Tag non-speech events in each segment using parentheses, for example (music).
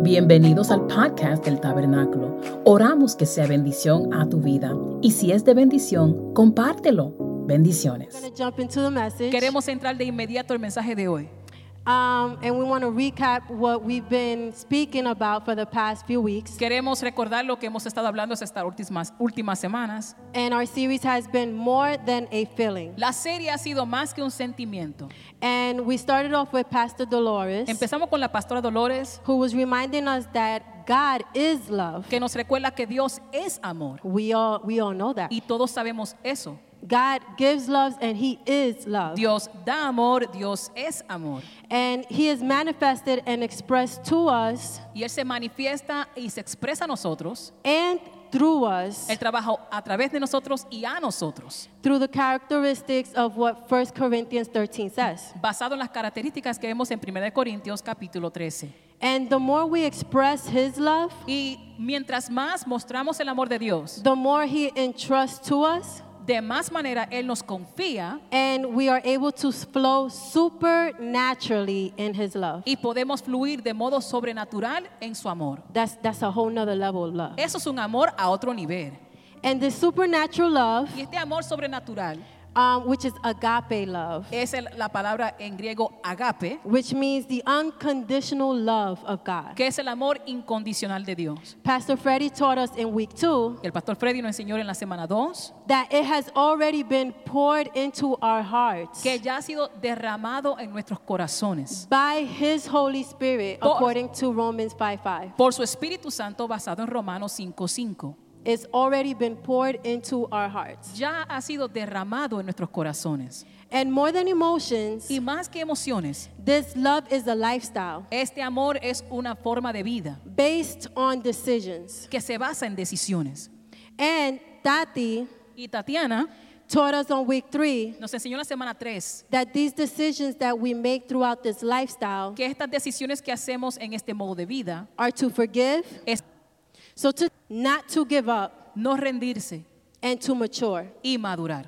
Bienvenidos al podcast del Tabernáculo. Oramos que sea bendición a tu vida y si es de bendición, compártelo. Bendiciones. Queremos entrar de inmediato al mensaje de hoy. Um, and we want to recap what we've been speaking about for the past few weeks. Queremos recordar lo que hemos estado hablando estas últimas, últimas semanas. And our series has been more than a feeling. La serie ha sido más que un sentimiento. And we started off with Pastor Dolores, Empezamos con la pastora Dolores, who was reminding us that God is love. que nos recuerda que Dios es amor. We all, we all know that. Y todos sabemos eso. God gives love and He is love. Dios da amor, Dios es amor. And He is manifested and expressed to us Y Él se manifiesta y se expresa a nosotros. and through us Él trabaja a través de nosotros y a nosotros. through the characteristics of what 1 Corinthians 13 says. Basado en las características que vemos en 1 Corintios capítulo 13. And the more we express His love, Y mientras más mostramos el amor de Dios, the more He entrusts to us, de más manera Él nos confía and we are able to flow supernaturally in His love. y podemos fluir de modo sobrenatural en su amor. That's, that's a whole nother level of love. Eso es un amor a otro nivel. And the supernatural love, Y este amor sobrenatural um, which is agape love, es el- la palabra en griego agape, which means the unconditional love of God. que es el amor incondicional de Dios. Pastor Freddie taught us in week two El pastor Freddy nos enseñó en la semana 2 that it has already been poured into our hearts que ya ha sido derramado en nuestros corazones by His Holy Spirit, Por- according to Romans 5 5. por su Espíritu Santo basado en Romanos 5:5. It's already been poured into our hearts. Ya ha sido derramado en nuestros corazones. And more than emotions, Y más que emociones, this love is a lifestyle este amor es una forma de vida based on decisions. que se basa en decisiones. And Tati Y Tatiana taught us on week three nos enseñó la semana 3 that these decisions that we make throughout this lifestyle que estas decisiones que hacemos en este modo de vida are to forgive, es so to not to give up, no rendirse and to mature. y madurar.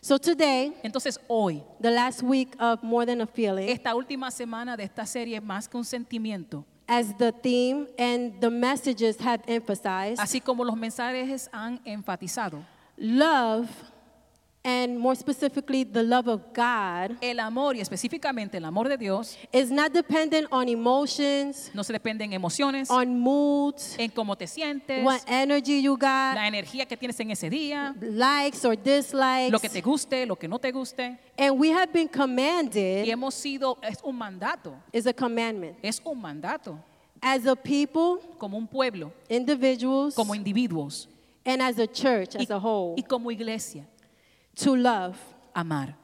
So today, Entonces hoy, the last week of More Than a Feeling, esta última semana de esta serie más que un sentimiento, as the theme and the messages have emphasized, así como los mensajes han enfatizado, love, and more specifically, the love of God, el amor y específicamente el amor de Dios is not dependent on emotions, no se depende en emociones, on moods, en cómo te sientes, what energy you got, la energía que tienes en ese día, likes or dislikes. lo que te guste, lo que no te guste. And we have been Y commanded, hemos sido, es un mandato, is a commandment. es un mandato, As a people, como un pueblo, individuals, como individuos and as a church as y, a whole, y como iglesia, to love. amar.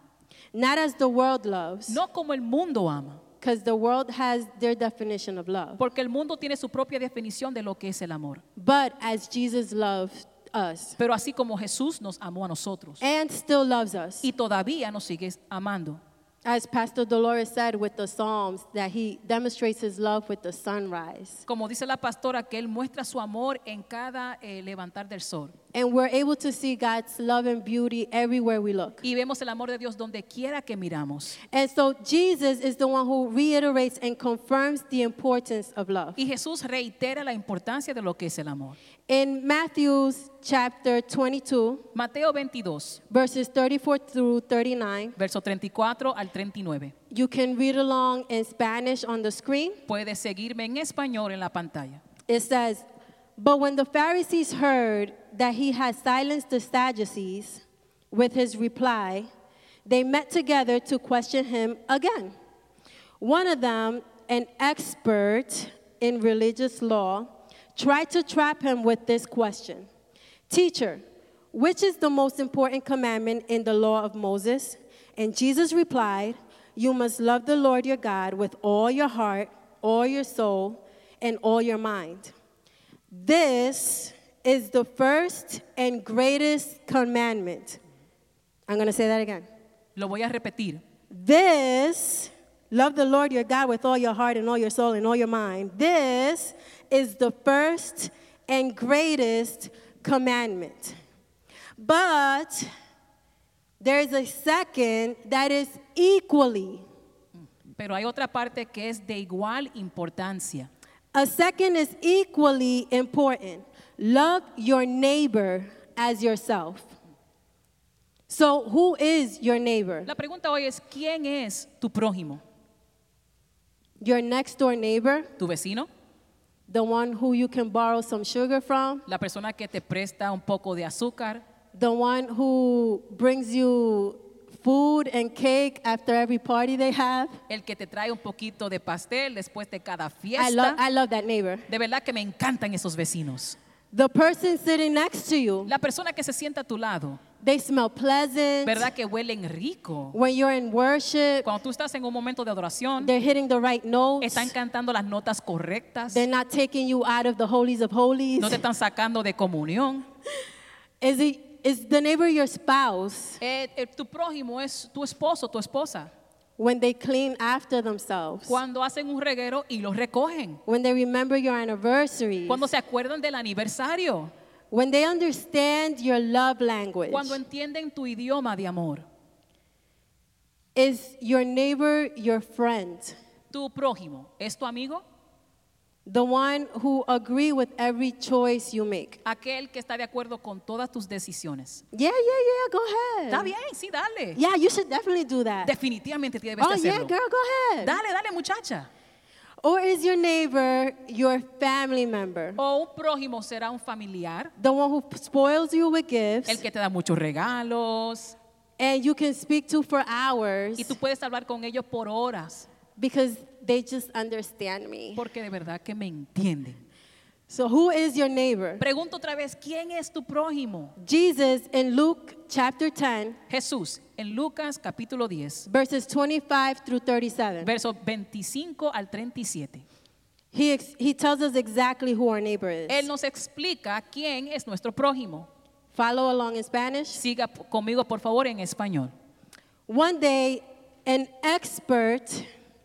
Not as the world loves, No como el mundo ama, because the world has their definition of love, porque el mundo tiene su propia definición de lo que es el amor. but as Jesus loved us Pero así como Jesús nos amó a nosotros and still loves us. y todavía nos sigue amando. As Pastor Dolores said with the Psalms, that he demonstrates his love with the sunrise. Como dice la pastora, que Él muestra su amor en cada eh, levantar del sol. And we're able to see God's love and beauty everywhere we look. Y vemos el amor de Dios donde quiera que miramos. And so Jesus is the one who reiterates and confirms the importance of love. Y Jesús reitera la importancia de lo que es el amor. In Matthew's chapter 22, Mateo 22, verses 34 through 39, verso 34 al 39. you can read along in Spanish on the screen. Puedes seguirme en español en la pantalla. It says, But when the Pharisees heard that he had silenced the Sadducees with his reply, they met together to question him again. One of them, an expert in religious law, tried to trap him with this question Teacher, which is the most important commandment in the law of Moses? And Jesus replied, You must love the Lord your God with all your heart, all your soul, and all your mind. This is the first and greatest commandment. I'm going to say that again. Lo voy a repetir. This, love the Lord your God with all your heart and all your soul and all your mind. This is the first and greatest commandment. But there is a second that is equally Pero hay otra parte que es de igual importancia. A second is equally important. Love your neighbor as yourself. So, who is your neighbor? La pregunta hoy es, ¿quién es tu prójimo? Your next door neighbor? ¿Tu vecino? The one who you can borrow some sugar from? ¿La persona que te presta un poco de azúcar? The one who brings you food and cake after every party they have? ¿El que te trae un poquito de pastel después de cada I, fiesta? love I love that neighbor. De verdad que me encantan esos vecinos. The person sitting next to you, La persona que se sienta a tu lado, they smell pleasant. ¿verdad que huelen rico? When you're in worship, Cuando tú estás en un momento de adoración, they're hitting the right notes. están cantando las notas correctas, They're not taking you out of the holies of holies. no te están sacando de comunión. (laughs) Is it is the neighbor your spouse Eh, eh, tu prójimo es tu esposo, tu esposa. when they clean after themselves? Cuando hacen un reguero y lo recogen. When they remember your anniversary? Cuando se acuerdan del aniversario. When they understand your love language? Cuando entienden tu idioma de amor. Is your neighbor your friend? Tu prójimo es tu amigo. The one who agree with every choice you make? Aquel que está de acuerdo con todas tus decisiones. Yeah, yeah, yeah, go ahead. Está bien, sí, dale. Yeah, you should definitely do that. Definitivamente debes oh, de yeah, hacerlo. girl, go ahead. Dale, dale, muchacha. Or is your neighbor your family member? O un prójimo será un familiar, The one who spoils you with gifts el que te da muchos regalos and you can speak to for hours y tú puedes hablar con ellos por horas because they just understand me. porque de verdad que me entienden. So, who is your neighbor? Pregunto otra vez, ¿quién es tu prójimo? Jesus in Luke chapter 10, Jesús, en Lucas capítulo 10, verses 25 through 37, versos 25 al 37. he, ex- he tells us exactly who our neighbor is. Él nos explica quién es nuestro prójimo. Follow along in Spanish. Siga p- conmigo, por favor, en español. One day, an expert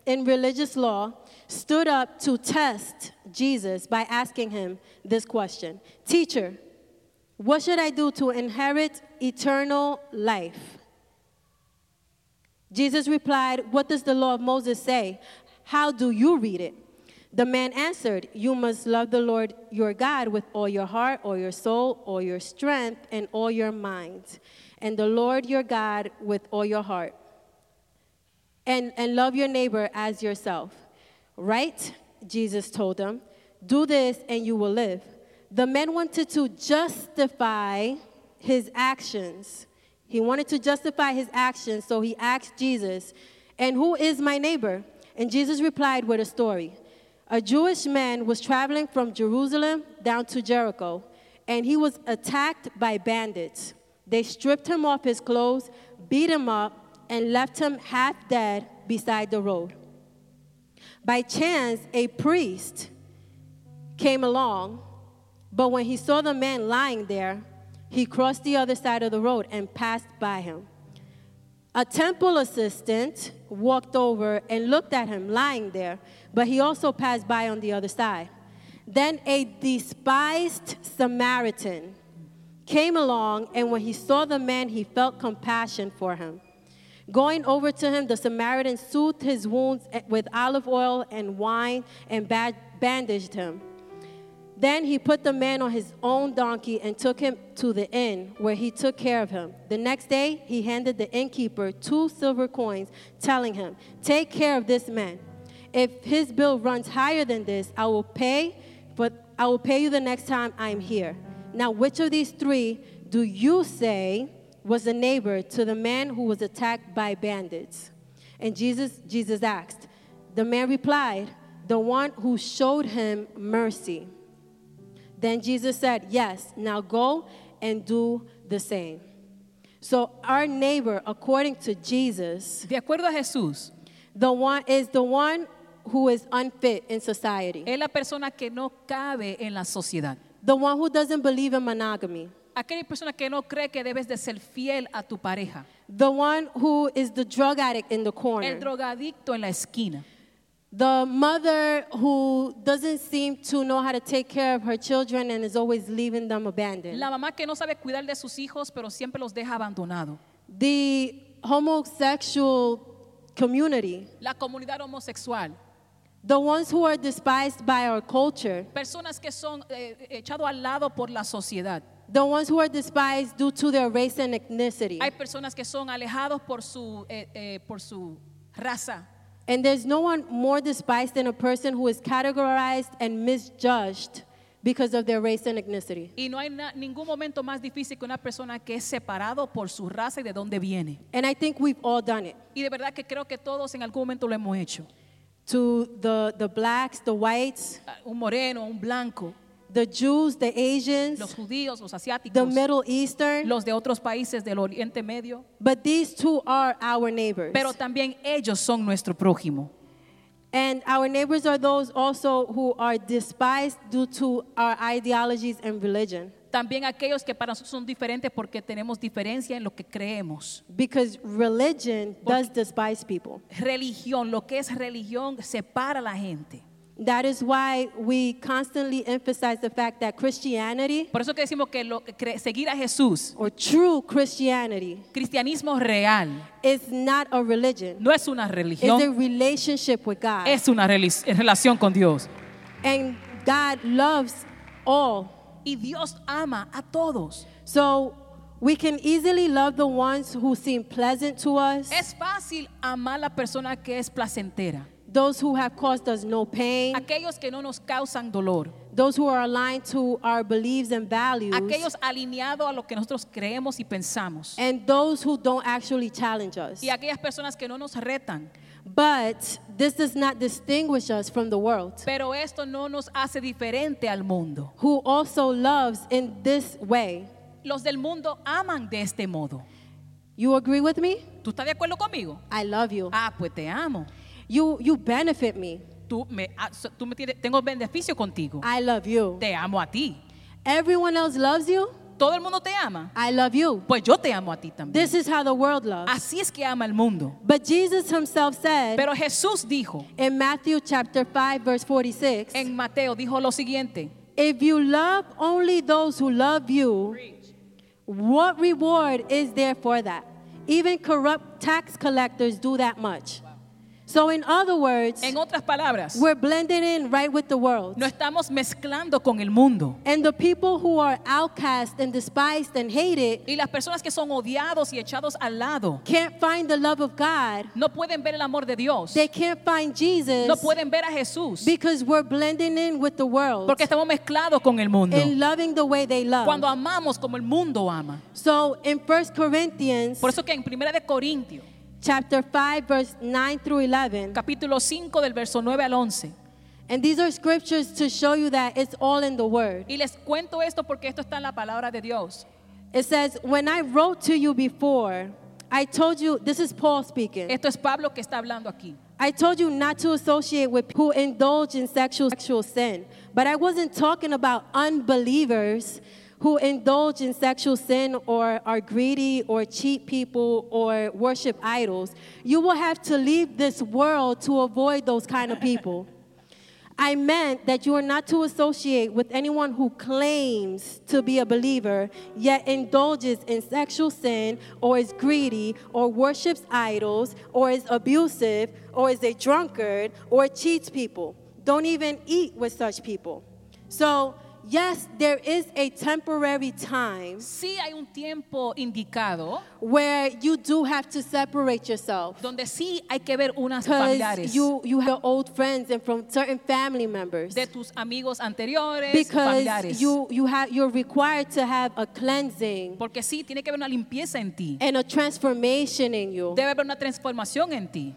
in religious law stood up to test Jesus by asking him this question Teacher, what should I do to inherit eternal life? Jesus replied, What does the law of Moses say? How do you read it? The man answered, You must love the Lord your God with all your heart, all your soul, all your strength, and all your mind. And the Lord your God with all your heart. And, and love your neighbor as yourself. Right? Jesus told them. Do this and you will live. The man wanted to justify his actions. He wanted to justify his actions, so he asked Jesus, And who is my neighbor? And Jesus replied with a story. A Jewish man was traveling from Jerusalem down to Jericho, and he was attacked by bandits. They stripped him off his clothes, beat him up, and left him half dead beside the road. By chance, a priest came along, but when he saw the man lying there, he crossed the other side of the road and passed by him. A temple assistant walked over and looked at him lying there, but he also passed by on the other side. Then a despised Samaritan came along, and when he saw the man, he felt compassion for him. Going over to him, the Samaritan soothed his wounds with olive oil and wine and bandaged him. Then he put the man on his own donkey and took him to the inn, where he took care of him. The next day, he handed the innkeeper two silver coins, telling him, Take care of this man. If his bill runs higher than this, I will pay, but I will pay you the next time I'm here. Now, which of these three do you say was the neighbor to the man who was attacked by bandits? And Jesus, Jesus asked. The man replied, The one who showed him mercy. Then Jesus said, Yes, now go and do the same. So our neighbor, according to Jesus, De acuerdo a Jesús, the one is the one who is unfit in society. es la persona que no cabe en la sociedad. The one who doesn't believe in monogamy. Aquella persona que no cree que debes de ser fiel a tu pareja. The one who is the drug addict in the El corner. drogadicto en la esquina. The mother who doesn't seem to know how to take care of her children and is always leaving them abandoned. La mamá que no sabe cuidar de sus hijos, pero siempre los deja abandonados. The homosexual community. La comunidad homosexual. the ones who are despised by our culture, personas que son eh, echados al lado por la sociedad. The ones who are despised due to their race and ethnicity. Hay personas que son alejados por su, eh, eh, por su raza. And there's no one more despised than a person who is categorized and misjudged because of their race and ethnicity. Y no hay na- ningún momento más difícil que una persona que es separado por su raza y de dónde viene. And I think we've all done it. Y de verdad que creo que todos en algún momento lo hemos hecho. To the, the blacks, the whites, Ah, Un moreno, un blanco, the Jews, the Asians, los judíos, los the asiáticos, Middle Eastern. los de otros países del Oriente Medio. But these two are our neighbors. Pero también ellos son nuestro prójimo. And our neighbors are those also who are despised due to our ideologies and religion. También aquellos que para nosotros son diferentes porque tenemos diferencia en lo que creemos. Because religion does despise people. Religión, lo que es religión, separa a la gente. That is why we constantly emphasize the fact that Christianity, Por eso que decimos que lo- que seguir a Jesús, or true Christianity, cristianismo real, is not a religion. no es una It's a relationship with God. es una relación con Dios. And God loves all. Y Dios ama a todos. So we can easily love the ones who seem pleasant to us, Es fácil amar a la persona que es placentera. Those who have caused us no pain, Aquellos que no nos causan dolor. those who are aligned to our beliefs and values, Aquellos alineados a lo que nosotros creemos y pensamos. and those who don't actually challenge us. Y aquellas personas que no nos retan. But this does not distinguish us from the world, Pero esto no nos hace diferente al mundo. who also loves in this way. Los del mundo aman de este modo. You agree with me? ¿Tú estás de acuerdo conmigo? I love you. Ah, pues te amo. You you benefit me. Tú me, ah, tú me tienes, tengo beneficio contigo. I love you. Te amo a ti. Everyone else loves you. Todo el mundo te ama. I love you. Pues yo te amo a ti también. This is how the world loves. Así es que ama el mundo. But Jesus himself said Pero Jesús dijo in Matthew chapter 5 verse 46, en Mateo, dijo lo siguiente. if you love only those who love you, what reward is there for that? Even corrupt tax collectors do that much. So in other words, En otras palabras, we're blending in right with the world. no estamos mezclando con el mundo. And the people who are outcast and despised and hated Y las personas que son odiados y echados al lado can't find the love of God. no pueden ver el amor de Dios. They can't find Jesus No pueden ver a Jesús because we're blending in with the world porque estamos mezclados con el mundo. and loving the way they love. Cuando amamos como el mundo ama. So in 1 Corinthians Por eso que en 1 de Corintios, chapter 5 verse 9 through 11 capítulo 5 del verso 9 al 11. and these are scriptures to show you that it's all in the word. Y les cuento esto porque esto está en la palabra de Dios. It says, "When I wrote to you before, I told you this is Paul speaking. Esto es Pablo que está hablando aquí. I told you not to associate with who indulge in sexual sexual sin. But I wasn't talking about unbelievers who indulge in sexual sin or are greedy or cheat people or worship idols. You will have to leave this world to avoid those kind of people. (laughs) I meant that you are not to associate with anyone who claims to be a believer, yet indulges in sexual sin, or is greedy, or worships idols, or is abusive, or is a drunkard, or cheats people. Don't even eat with such people. So, yes, there is a temporary time Sí hay un tiempo indicado where you do have to separate yourself. donde sí hay que ver unas Because familiares you, you have old friends and from certain family members. de tus amigos anteriores, because familiares. you you have you're required to have a cleansing Porque sí, tiene que haber una limpieza en ti. and a transformation in you Debe haber una transformación en ti.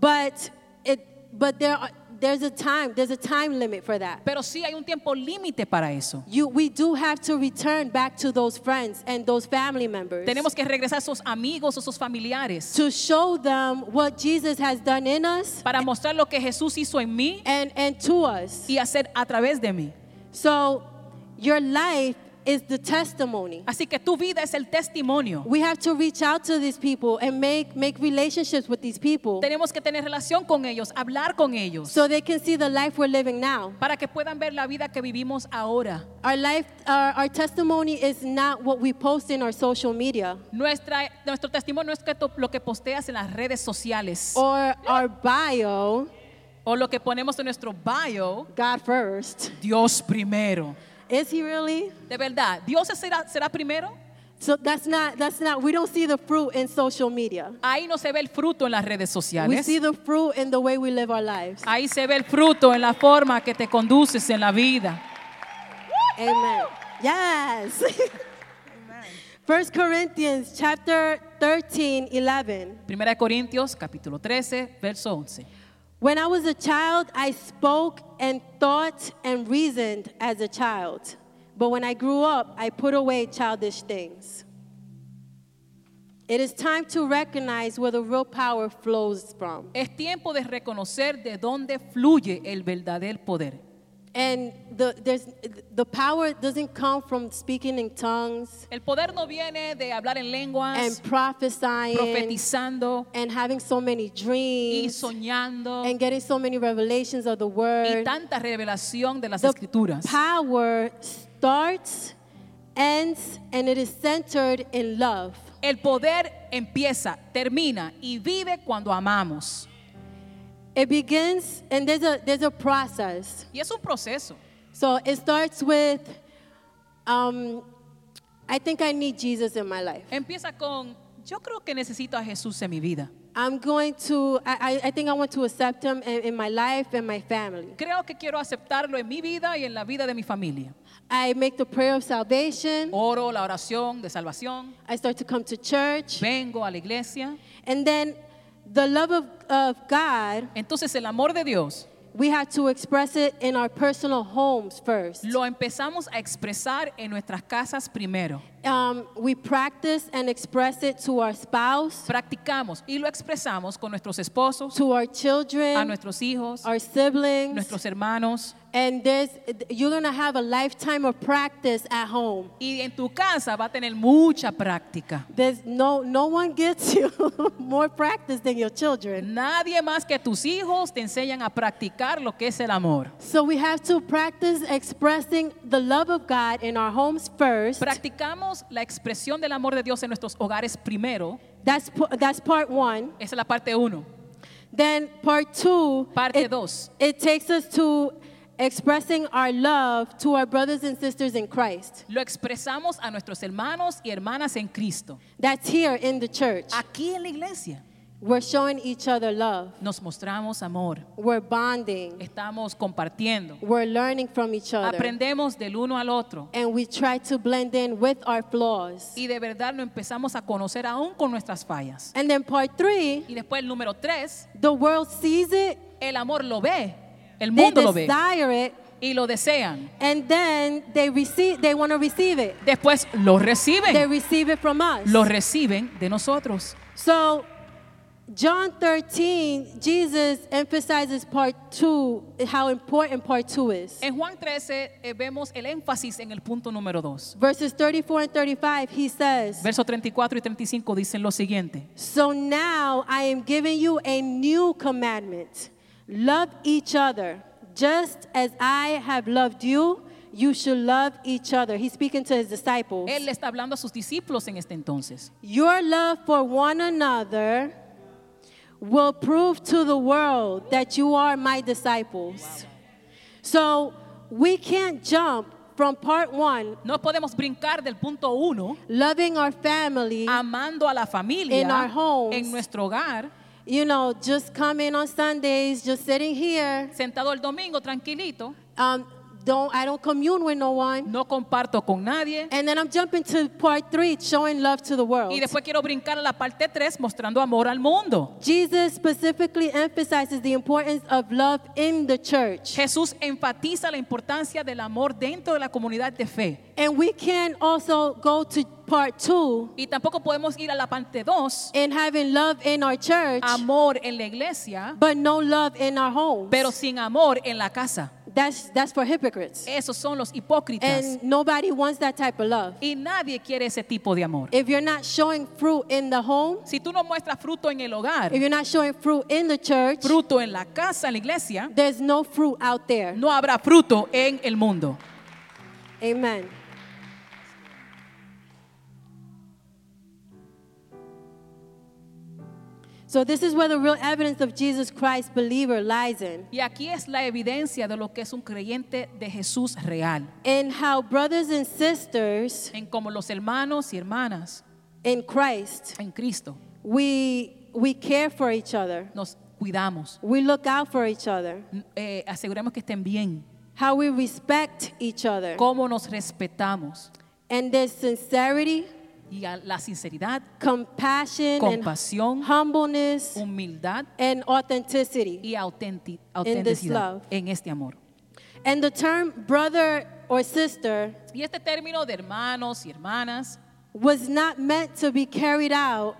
but it but there are, there's a time there's a time limit for that Pero sí hay un tiempo límite para eso. you we do have to return back to those friends and those family members Tenemos que regresar a esos amigos, a esos familiares, to show them what Jesus has done in us para mostrar lo que Jesús hizo en mí and and to us y hacer a través de mí. so your life is the testimony Así que tu vida es el testimonio. we have to reach out to these people and make make relationships with these people Tenemos que tener relación con ellos, hablar con ellos, so they can see the life we're living now. para que puedan ver la vida que vivimos ahora. Our life, our, our testimony is not what we post in our social media Nuestra, nuestro testimonio es que lo que posteas en las redes sociales or our bio O lo que ponemos en nuestro bio, God first. Dios primero. Is he really? De verdad, ¿Dios será, será primero? So that's not that's not we don't see the fruit in social media. Ahí no se ve el fruto en las redes We sociales. see the fruit in the way we live our lives. Ahí se ve el fruto en la forma que te conduces en la vida. Amen. Yes. (laughs) First Corinthians chapter 13, 11. Primera de Corintios, capítulo 13, verso 11. When I was a child, I spoke and thought and reasoned as a child. But when I grew up, I put away childish things. It is time to recognize where the real power flows from. Es tiempo de reconocer de dónde fluye el verdadero poder. And the, there's, the power doesn't come from speaking in tongues El poder no viene de hablar en and lenguas, prophesying profetizando and having so many y dreams soñando and getting so many revelations of the y word. tanta revelación de las The escrituras. power starts, ends, and it is centered in love. El poder empieza, termina y vive cuando amamos. It begins, and there's a there's a process. Y es un proceso. So it starts with, um, I think I need Jesus in my life. Empieza con, yo creo que necesito a Jesús en mi vida. I'm going to, I, I think I want to accept him in, in my life and my family. Creo que quiero aceptarlo en mi vida y en la vida de mi familia. I make the prayer of salvation. Oro la oración de salvación, I start to come to church. vengo a la iglesia. And then the love of, of God, Entonces el amor de Dios we have to express it in our personal homes first. lo empezamos a expresar en nuestras casas primero. Um, we practice and express it to our spouse, Practicamos y lo expresamos con nuestros esposos, to our a children, nuestros hijos, our siblings. nuestros hermanos. And there's, you're going to have a lifetime of practice at home. Y en tu casa va a tener mucha práctica. There's no, no one gets (laughs) you more practice than your children. Nadie más que tus hijos te enseñan a practicar lo que es el amor. So we have to practice expressing the love of God in our homes first. Practicamos la expresión del amor de Dios en nuestros hogares primero. That's, that's part one. Esa es la parte uno. Then part two, Parte it, dos. it takes us to expressing our love to our brothers and sisters in Christ. Lo expresamos a nuestros hermanos y hermanas en Cristo. That's here in the church. Aquí en la iglesia We're showing each other love. nos mostramos amor. We're bonding. Estamos compartiendo. We're learning from each other. Aprendemos del uno al otro. And we try to blend in with our flaws. Y de verdad lo empezamos a conocer aún con nuestras fallas. And then part three, Y después el número tres, the world sees it, el amor lo ve. El they mundo lo ve. desire it, Y lo desean. and then they receive they want to receive it. Después lo They reciben. receive it from us. Lo reciben de nosotros. So John 13, Jesus emphasizes part two, how important part two is. En Juan 13 eh, vemos el énfasis en el punto número 2. Verses 34 and 35, he says, Versos 34 y 35 dicen lo siguiente. So now I am giving you a new commandment love each other. Just as I have loved you, you should love each other. He's speaking to his disciples. Él le está hablando a sus discípulos en este entonces. Your love for one another will prove to the world that you are my disciples. So we can't jump from part one, No podemos brincar del punto uno, loving our family, amando a la familia In our homes. en nuestro hogar, you know, just coming on Sundays, just sitting here. sentado el domingo tranquilito, Um, don't I don't commune with no one. no comparto con nadie. And then I'm jumping to part three, showing love to the world. Y después quiero brincar a la parte 3 mostrando amor al mundo. Jesus specifically emphasizes the importance of love in the church. Jesús enfatiza la importancia del amor dentro de la comunidad de fe. And we can also go to part two Y tampoco podemos ir a la parte 2, in having love in our church, amor en la iglesia, but no love in our homes. pero sin amor en la casa. That's that's for hypocrites. Esos son los hipócritas. And nobody wants that type of love. Y nadie quiere ese tipo de amor. If you're not showing fruit in the home, Si tú no muestras fruto en el hogar, if you're not showing fruit in the church, fruto en la casa, en la iglesia, there's no fruit out there. no habrá fruto en el mundo. Amen. So this is where the real evidence of Jesus Christ believer lies in. Y aquí es la evidencia de lo que es un creyente de Jesús real. In how brothers and sisters En como los hermanos y hermanas in Christ, en Cristo we we care for each other. nos cuidamos. We look out for each other. Eh, aseguremos que estén bien. How we respect each other. Cómo nos respetamos. And there's sincerity, Y a la sinceridad, compassion, Compasión. and humbleness humildad and authenticity. y autenti- autenticidad en este amor. And the term brother or sister Y este término de hermanos y hermanas was not meant to be carried out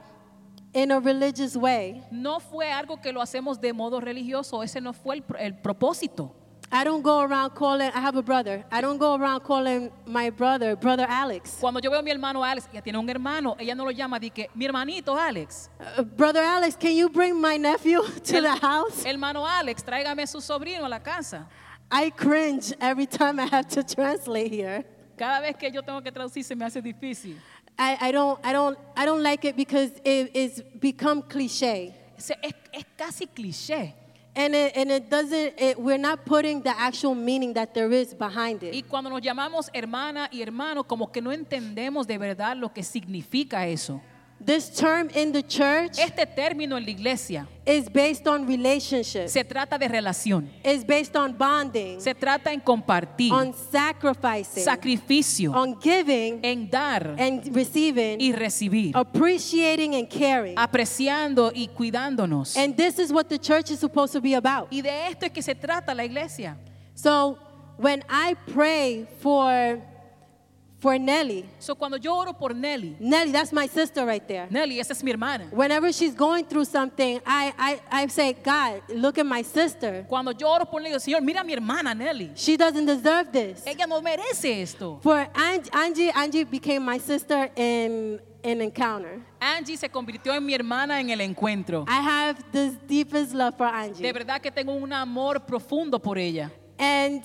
in a religious way. no fue algo que lo hacemos de modo religioso, ese no fue el, el propósito. I don't go around calling, I have a brother. I don't go around calling my brother, brother Alex. Cuando yo veo a mi hermano Alex, ella tiene un hermano, ella no lo llama de que mi hermanito Alex. Uh, brother Alex, can you bring my nephew (laughs) to El- the house? Hermano Alex, tráigame a su sobrino a la casa. I cringe every time I have to (laughs) translate here. Cada vez que yo tengo que traducir se me hace difícil. I, I don't I don't I don't like it because it, it's become cliche. Se- Es, es casi cliché. And it, and it doesn't it, we're not putting the actual meaning that there is behind Y it. cuando nos llamamos hermana y hermano, como que no entendemos de verdad lo que significa eso. This term in the church Este término en la iglesia is based on relationships. se trata de relación, It's based on bonding, se trata en compartir, on sacrificing, sacrificio, on giving en dar and receiving, y recibir, appreciating and caring. apreciando y cuidándonos. And this is what the church is supposed to be about. Y de esto es que se trata la iglesia. So when I pray for for Nelly, So, cuando yo oro por Nelly, Nelly, that's my sister right there. Nelly, esa es mi hermana. Whenever she's going through something, I, I, I say, God, look at my sister. Cuando yo oro por Nelly, Señor, mira a mi hermana Nelly. She doesn't deserve this. Ella no merece esto. For Angie, Angie, Angie became my sister in in encounter. Angie se convirtió en mi hermana en el encuentro. I have the deepest love for Angie. De verdad que tengo un amor profundo por ella. And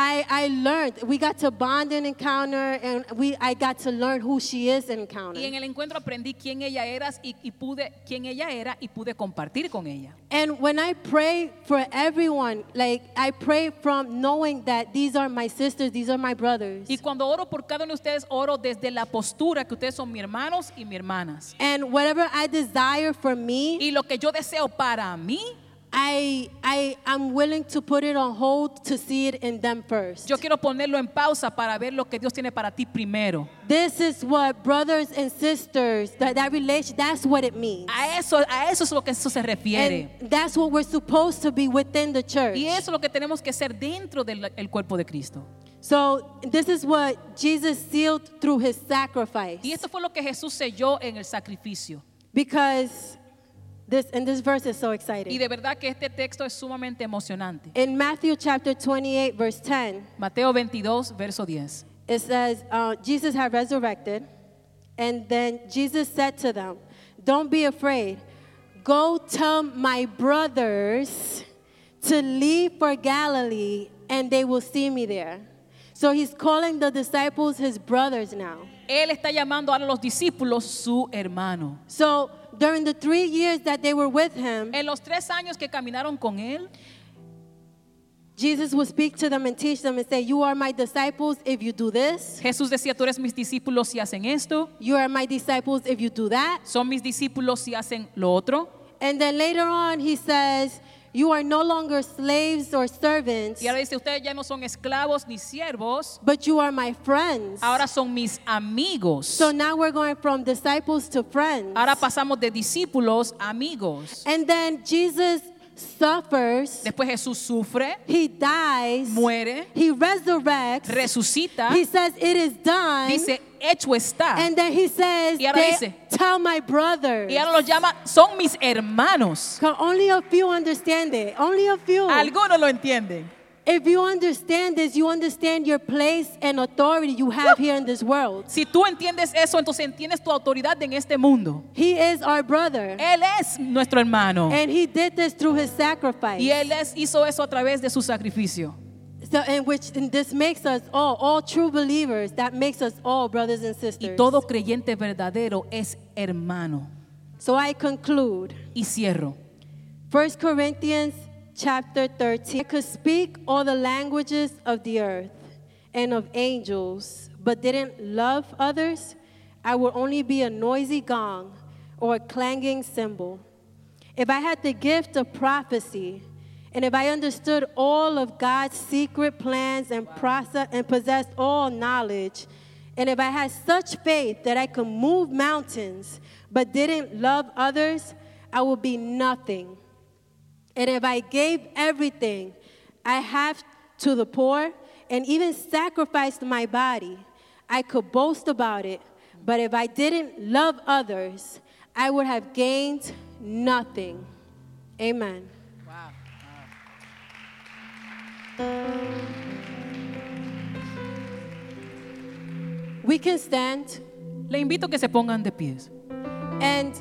I, I learned, we got to bond and encounter, and we, I got to learn who she is in encounter. Y en el encuentro aprendí quién ella era y, y pude quién ella era y pude compartir con ella. And when I pray for everyone, like I pray from knowing that these are my sisters, these are my brothers. Y cuando oro por cada uno de ustedes, oro desde la postura que ustedes son mis hermanos y mis hermanas. And whatever I desire for me, Y lo que yo deseo para mí, I, I, I'm willing to put it on hold to see it in them first. yo quiero ponerlo en pausa para ver lo que Dios tiene para ti primero. This is what brothers and sisters, that, that relation, that's what it means. A eso, a eso es lo que eso se refiere. And that's what we're supposed to be within the church. Y eso es lo que tenemos que ser dentro del el cuerpo de Cristo. So this is what Jesus sealed through his sacrifice. Y esto fue lo que Jesús selló en el sacrificio. Because this and this verse is so exciting. Y de verdad que este texto es sumamente emocionante. In Matthew chapter 28, verse 10, Mateo 22, verso 10. it says, uh, Jesus had resurrected, and then Jesus said to them, Don't be afraid. Go tell my brothers to leave for Galilee, and they will see me there. So he's calling the disciples his brothers now. Él está llamando ahora a los discípulos su hermano. So during the three years that they were with him, En los tres años que caminaron con él, Jesus would speak to them and teach them and say, You are my disciples if you do this. Jesús decía, tú eres mis discípulos si hacen esto, You are my disciples if you do that. son mis discípulos si hacen lo otro. And then later on, he says, You are no longer slaves or servants, Y ahora dice, ustedes ya no son esclavos ni siervos, but you are my friends. ahora son mis amigos. So now we're going from disciples to friends. Ahora pasamos de discípulos a amigos. And then Jesus suffers, Después Jesús sufre, he dies, muere, he resurrects, resucita, he says, It is done. dice, hecho está. And then he says, Y ahora "They- dice- Tell my brothers. Y ahora los llama, son mis hermanos. Only a few understand it. Only a few. Algunos lo entienden. If you understand this, you understand your place and authority you have here in this world. Si tú entiendes eso, entonces entiendes tu autoridad en este mundo. He is our brother. Él es nuestro hermano. And he did this through his sacrifice. Y Él es- hizo eso a través de su sacrificio. So, in which and this makes us all, all true believers, that makes us all brothers and sisters. Y todo creyente verdadero es hermano. So I conclude. Y cierro. 1 Corinthians chapter 13. I could speak all the languages of the earth and of angels, but didn't love others, I would only be a noisy gong or a clanging cymbal. If I had the gift of prophecy, and if I understood all of God's secret plans and process and possessed all knowledge, and if I had such faith that I could move mountains but didn't love others, I would be nothing. And if I gave everything I have to the poor and even sacrificed my body, I could boast about it. But if I didn't love others, I would have gained nothing. Amen. We can stand, Le invito a que se pongan de pies. and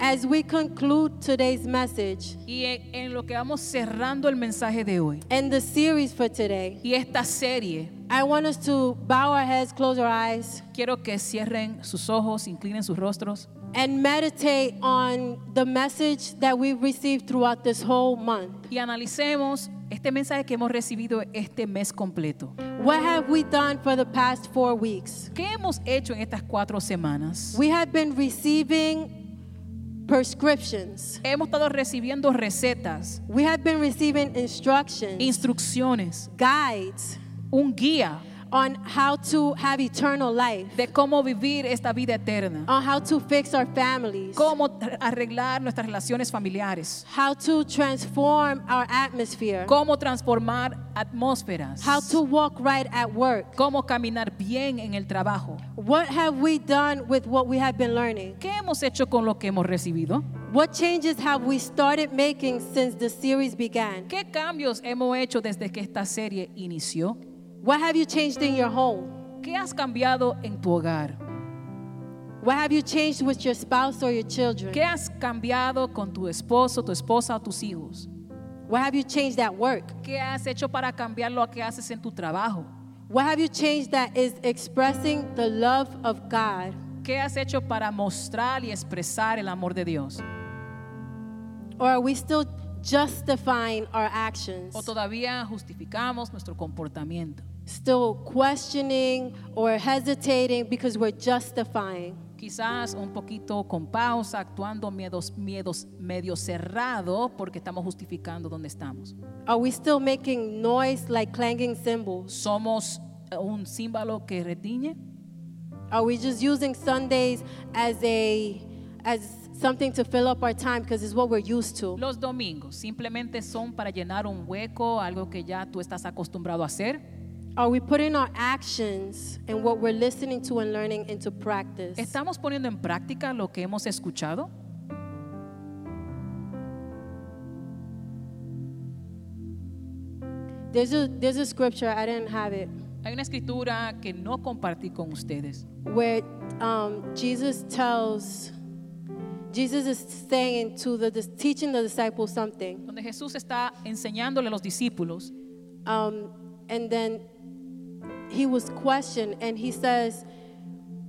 as we conclude today's message Y en, en lo que vamos cerrando el mensaje de hoy and the series for today, y esta serie, I want us to bow our heads, close our eyes, quiero que cierren sus ojos, inclinen sus rostros and meditate on the message that we've received throughout this whole month. y analicemos este mensaje que hemos recibido este mes completo. What have we done for the past four weeks? ¿Qué hemos hecho en estas cuatro semanas? We have been receiving prescriptions. Hemos estado recibiendo recetas, We have been receiving instructions, instrucciones, guides un guía on how to have eternal life, de cómo vivir esta vida eterna, on how to fix our families, cómo arreglar nuestras relaciones familiares, how to transform our atmosphere, cómo transformar atmósferas, how to walk right at work. cómo caminar bien en el trabajo. What have we done with what we have been learning? ¿Qué hemos hecho con lo que hemos recibido? What changes have we started making since the series began? ¿Qué cambios hemos hecho desde que esta serie inició? What have you changed in your home? ¿Qué has cambiado en tu hogar? What have you changed with your spouse or your children? ¿Qué has cambiado con tu esposo, tu esposa o tus hijos? What have you changed at work? ¿Qué has hecho para cambiar lo que haces en tu trabajo? What have you changed that is expressing the love of God? ¿Qué has hecho para mostrar y expresar el amor de Dios? Or are we still justifying our actions? ¿O todavía justificamos nuestro comportamiento? Still questioning or hesitating because we're justifying? Quizás un poquito con pausa, actuando miedos, miedos medio cerrado porque estamos justificando dónde estamos. Are we still making noise like clanging cymbals? ¿Somos eh, un símbolo que retiñe? Are we just using Sundays as a as something to fill up our time because it's what we're used to? Los domingos simplemente son para llenar un hueco, algo que ya tú estás acostumbrado a hacer. Are we putting our actions and what we're listening to and learning into practice? ¿Estamos poniendo en práctica lo que hemos escuchado? There's a there's a scripture I didn't have it Hay una escritura que no compartí con ustedes, where um, Jesus tells Jesus is saying to the dis- teaching the disciples something, donde Jesús está enseñándole a los discípulos um, and then he was questioned, and he says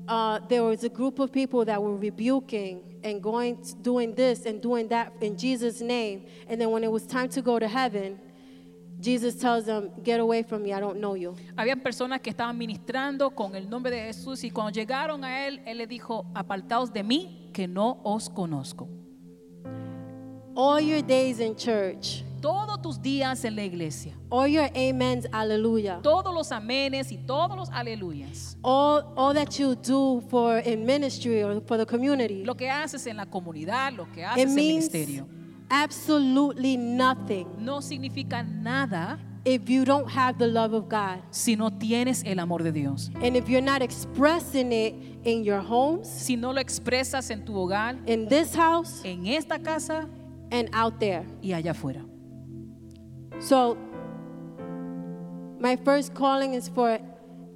uh, there was a group of people that were rebuking and going doing this and doing that in Jesus' name, and then when it was time to go to heaven. Jesus tells them, Get away from me, I don't know you. Habían personas que estaban ministrando con el nombre de Jesús y cuando llegaron a él, él le dijo, apartaos de mí, que no os conozco. All your days in church, Todos tus días en la iglesia, all your amens, hallelujah, todos los amenes y todos los aleluyas, all, all that you do for in ministry or for the community, lo que haces en la comunidad, lo que it haces en el ministerio, absolutely nothing no significa nada if you don't have the love of God. si no tienes el amor de Dios. And if you're not expressing it in your homes, Si no lo expresas en tu hogar, in this house, en esta casa and out there. y allá afuera. So, my first calling is for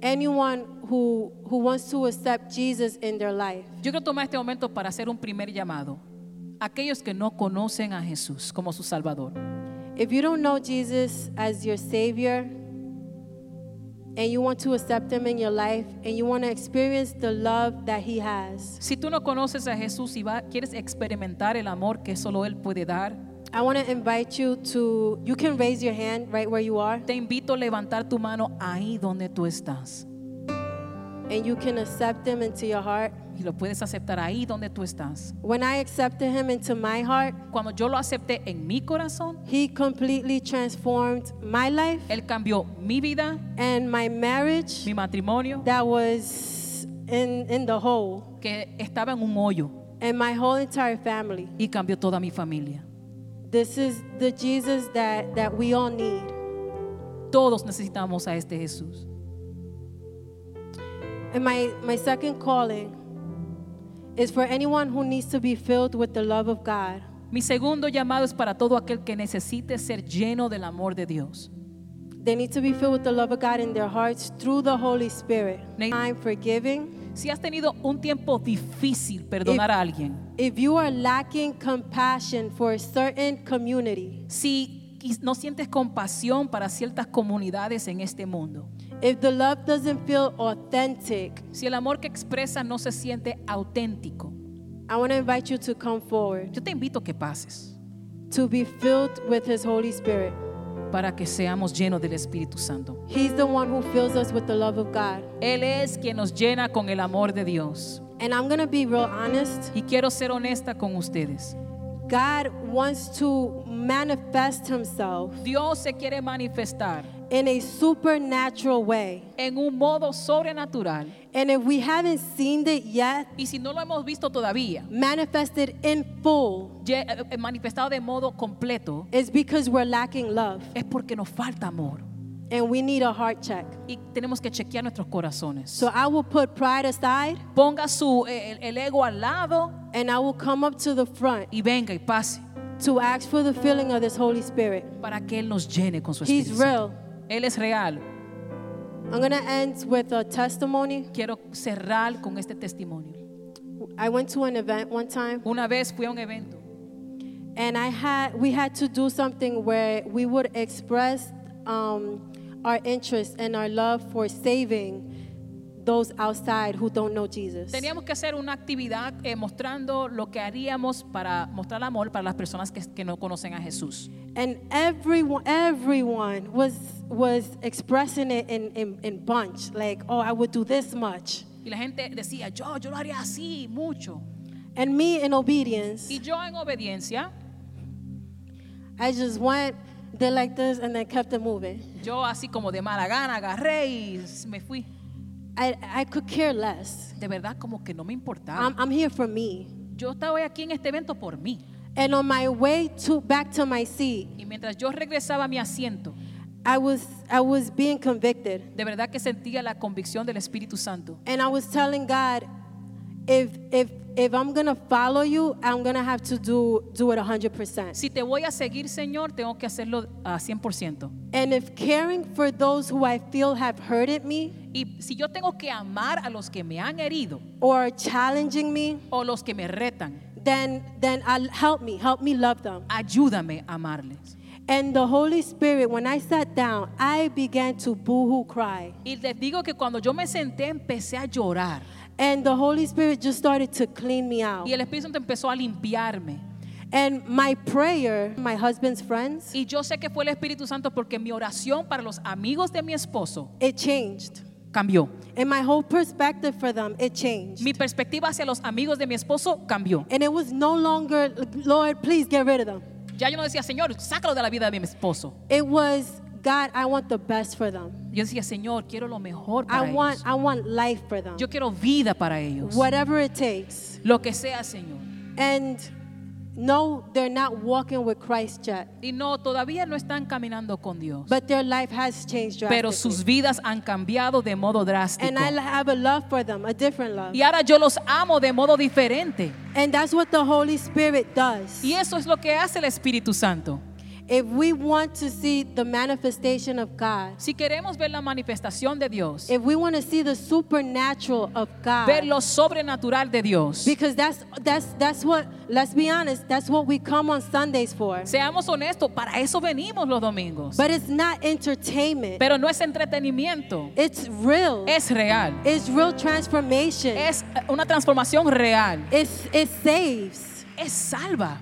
anyone who, who wants to accept Jesus in their life. Yo quiero tomar este momento para hacer un primer llamado. Aquellos que no conocen a Jesús como su Salvador. If you don't know Jesus as your Savior, and you want to accept him in your life and you want to experience the love that he has, Si tú no conoces a Jesús y va- quieres experimentar el amor que solo Él puede dar, I want to invite you to, you can raise your hand right where you are te invito a levantar tu mano ahí donde tú estás. and you can accept him into your heart. Y lo puedes aceptar ahí donde tú estás. When I accepted him into my heart, Cuando yo lo acepté en mi corazón, he completely transformed my life Él cambió mi vida, and my marriage mi matrimonio, that was in, in the hole que estaba en un hoyo, and my whole entire family. y cambió toda mi familia. This is the Jesus that, that we all need. Todos necesitamos a este Jesús. And my, my second calling is for anyone who needs to be filled with the love of God. Mi segundo llamado es para todo aquel que necesite ser lleno del amor de Dios. They need to be filled with the love of God in their hearts through the Holy Spirit. Ne- Time forgiving. Si has tenido un tiempo difícil perdonar a alguien, If you are lacking compassion for a certain community, si no sientes compasión para ciertas comunidades en este mundo, if the love doesn't feel authentic, si el amor que expresa no se siente auténtico, I want to invite you to come forward. Yo te invito a que pases. To be filled with His Holy Spirit. Para que seamos llenos del Espíritu Santo. He's the one who fills us with the love of God. Él es quien nos llena con el amor de Dios. And I'm going to be real honest. Y quiero ser honesta con ustedes. God wants to manifest Himself Dios se quiere manifestar in a supernatural way. en un modo sobrenatural. And if we haven't seen it yet, Y si no lo hemos visto todavía, manifested in full, eh, manifestado de modo completo, it's because we're lacking love es porque nos falta amor. and we need a heart check. Y tenemos que chequear nuestros corazones. So I will put pride aside Ponga su, eh, el, el ego al lado and I will come up to the front y venga y pase to ask for the filling of this Holy Spirit. para que Él nos llene con su He's Espíritu. Santo. real. Él es real. I'm going to end with a testimony. Quiero cerrar con este testimonio. I went to an event one time Una vez fui a un evento and I had we had to do something where we would express um, our interest and our love for saving those outside who don't know Jesus. Teníamos que hacer una actividad eh, mostrando lo que haríamos para mostrar amor para las personas que, que no conocen a Jesús. And everyone, everyone was was expressing it in, in, in bunch, like, oh, I would do this much. Y la gente decía, yo, yo lo haría así, mucho. And me, in obedience, Y yo en obediencia, I just went, did like this, and then kept it moving. yo así como de mala gana agarré y me fui. I, I could care less. De verdad como que no me importaba. I'm, I'm here for me. Yo estaba aquí en este evento por mí. And on my way to back to my seat, Y mientras yo regresaba a mi asiento, I was I was being convicted, de verdad que sentía la convicción del Espíritu Santo. and I was telling God, if if if I'm gonna follow you, I'm gonna have to do do it 100%. Si te voy a seguir, Señor, tengo que hacerlo a 100%. And if caring for those who I feel have hurted me Y si yo tengo que amar a los que me han herido or challenging me, o los que me retan, then then I'll help me, help me love them. ayúdame a amarles. And the Holy Spirit, when I sat down, I began to boo-hoo cry. Y les digo que cuando yo me senté empecé a llorar And the Holy Spirit just started to clean me out. y el Espíritu Santo empezó a limpiarme. And my prayer, my husband's friends, Y yo sé que fue el Espíritu Santo porque mi oración para los amigos de mi esposo it changed. cambió. And my whole perspective for them, it changed. Mi perspectiva hacia los amigos de mi esposo cambió. And it was no longer, Lord, please get rid of them. Ya yo no decía, Señor, sácalo de la vida de mi esposo. It was, God, I want the best for them. Yo decía, Señor, quiero lo mejor I para want, ellos. I want life for them. Yo quiero vida para ellos. Whatever it takes. Lo que sea, Señor. And no, they're not walking with Christ yet. Y no, todavía no están caminando con Dios. But their life has changed Pero sus vidas han cambiado de modo drástico. And I have a love for them, a different love. Y ahora yo los amo de modo diferente. And that's what the Holy Spirit does. Y eso es lo que hace el Espíritu Santo. If we want to see the manifestation of God, Si queremos ver la manifestación de Dios, if we want to see the supernatural of God, ver lo sobrenatural de Dios, because that's that's that's what let's be honest, that's what we come on Sundays for. seamos honestos, para eso venimos los domingos. But it's not entertainment. Pero no es entretenimiento, It's real. es real. It's real transformation. Es una transformación real. It's it saves. Es salva.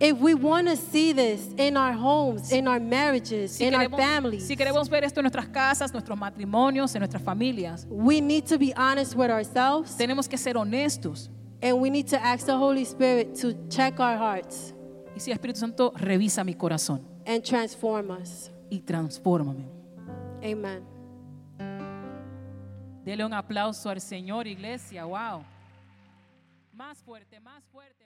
If we want to see this in our homes, in our marriages, Si in our queremos, families, si queremos ver esto en nuestras casas, nuestros matrimonios, en nuestras familias, we need to be honest with ourselves tenemos que ser honestos. and we need to ask the Holy Spirit to check our hearts Y si Espíritu Santo, revisa mi corazón and transform us. y transfórmame. Amen. Dele un aplauso al Señor, iglesia. Wow. Más fuerte, más fuerte.